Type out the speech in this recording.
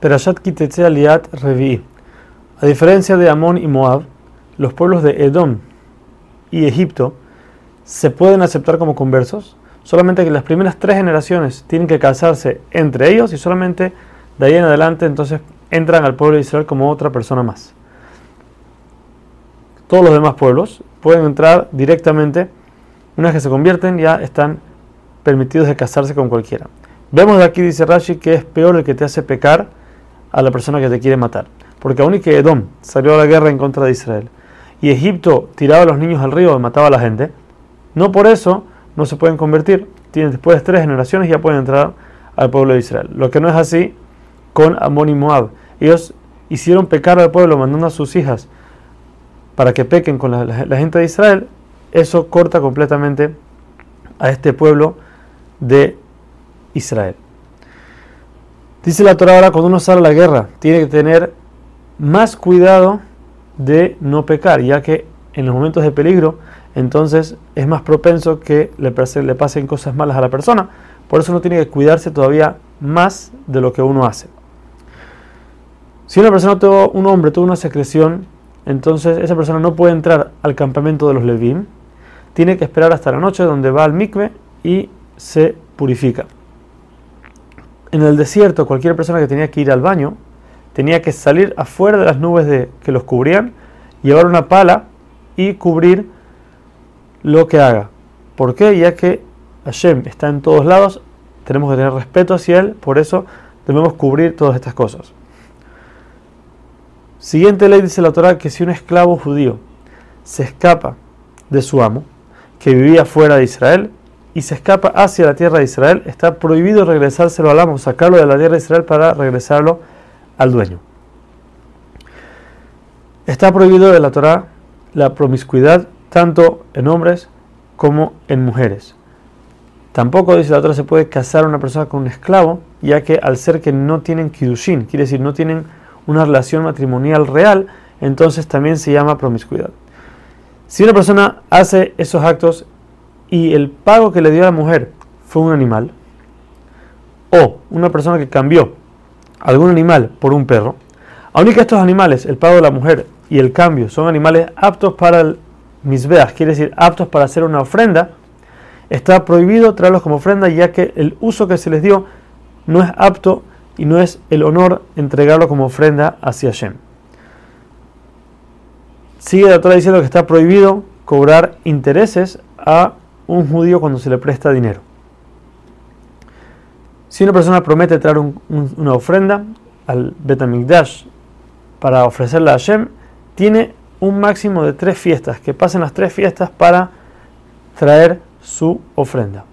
Perashat Kitetse Aliat Revi. A diferencia de Amón y Moab, los pueblos de Edom y Egipto se pueden aceptar como conversos, solamente que las primeras tres generaciones tienen que casarse entre ellos y solamente de ahí en adelante entonces entran al pueblo de Israel como otra persona más. Todos los demás pueblos pueden entrar directamente, una vez que se convierten ya están permitidos de casarse con cualquiera. Vemos de aquí, dice Rashi, que es peor el que te hace pecar a la persona que te quiere matar. Porque aún y que Edom salió a la guerra en contra de Israel y Egipto tiraba a los niños al río y mataba a la gente, no por eso no se pueden convertir. Tienen, después de tres generaciones ya pueden entrar al pueblo de Israel. Lo que no es así con Amón y Moab. Ellos hicieron pecar al pueblo mandando a sus hijas para que pequen con la, gente de Israel. Eso corta completamente a este pueblo de Israel. Dice la Torah ahora, cuando uno sale a la guerra, tiene que tener más cuidado de no pecar, ya que en los momentos de peligro, entonces es más propenso que le, le pasen cosas malas a la persona. Por eso uno tiene que cuidarse todavía más de lo que uno hace. Si una persona tuvo, un hombre tuvo una secreción, entonces esa persona no puede entrar al campamento de los Levim, tiene que esperar hasta la noche donde va al mikve y se purifica en el desierto cualquier persona que tenía que ir al baño tenía que salir afuera de las nubes que los cubrían, llevar una pala y cubrir lo que haga. ¿Por qué? Ya que Hashem está en todos lados, tenemos que tener respeto hacia Él, por eso debemos cubrir todas estas cosas. Siguiente ley dice la Torah que si un esclavo judío se escapa de su amo, que vivía fuera de Israel, y se escapa hacia la tierra de Israel, está prohibido regresárselo al amo, sacarlo de la tierra de Israel para regresarlo al dueño. Está prohibido de la Torah la promiscuidad tanto en hombres como en mujeres. Tampoco dice la Torah se puede casar una persona con un esclavo, ya que al ser que no tienen kidushin, quiere decir no tienen una relación matrimonial real, entonces también se llama promiscuidad. Si una persona hace esos actos y el pago que le dio a la mujer fue un animal, o una persona que cambió algún animal por un perro, aun que estos animales, el pago de la mujer y el cambio, son animales aptos para el misbeach, quiere decir aptos para hacer una ofrenda, está prohibido traerlos como ofrenda ya que el uso que se les dio no es apto y no es el honor entregarlo como ofrenda hacia Hashem. Sigue la Torah diciendo que está prohibido cobrar intereses a un judío cuando se le presta dinero. Si una persona promete traer una ofrenda al Betamigdash para ofrecerla a Hashem, tiene un máximo de tres fiestas, que pasen las tres fiestas para traer su ofrenda.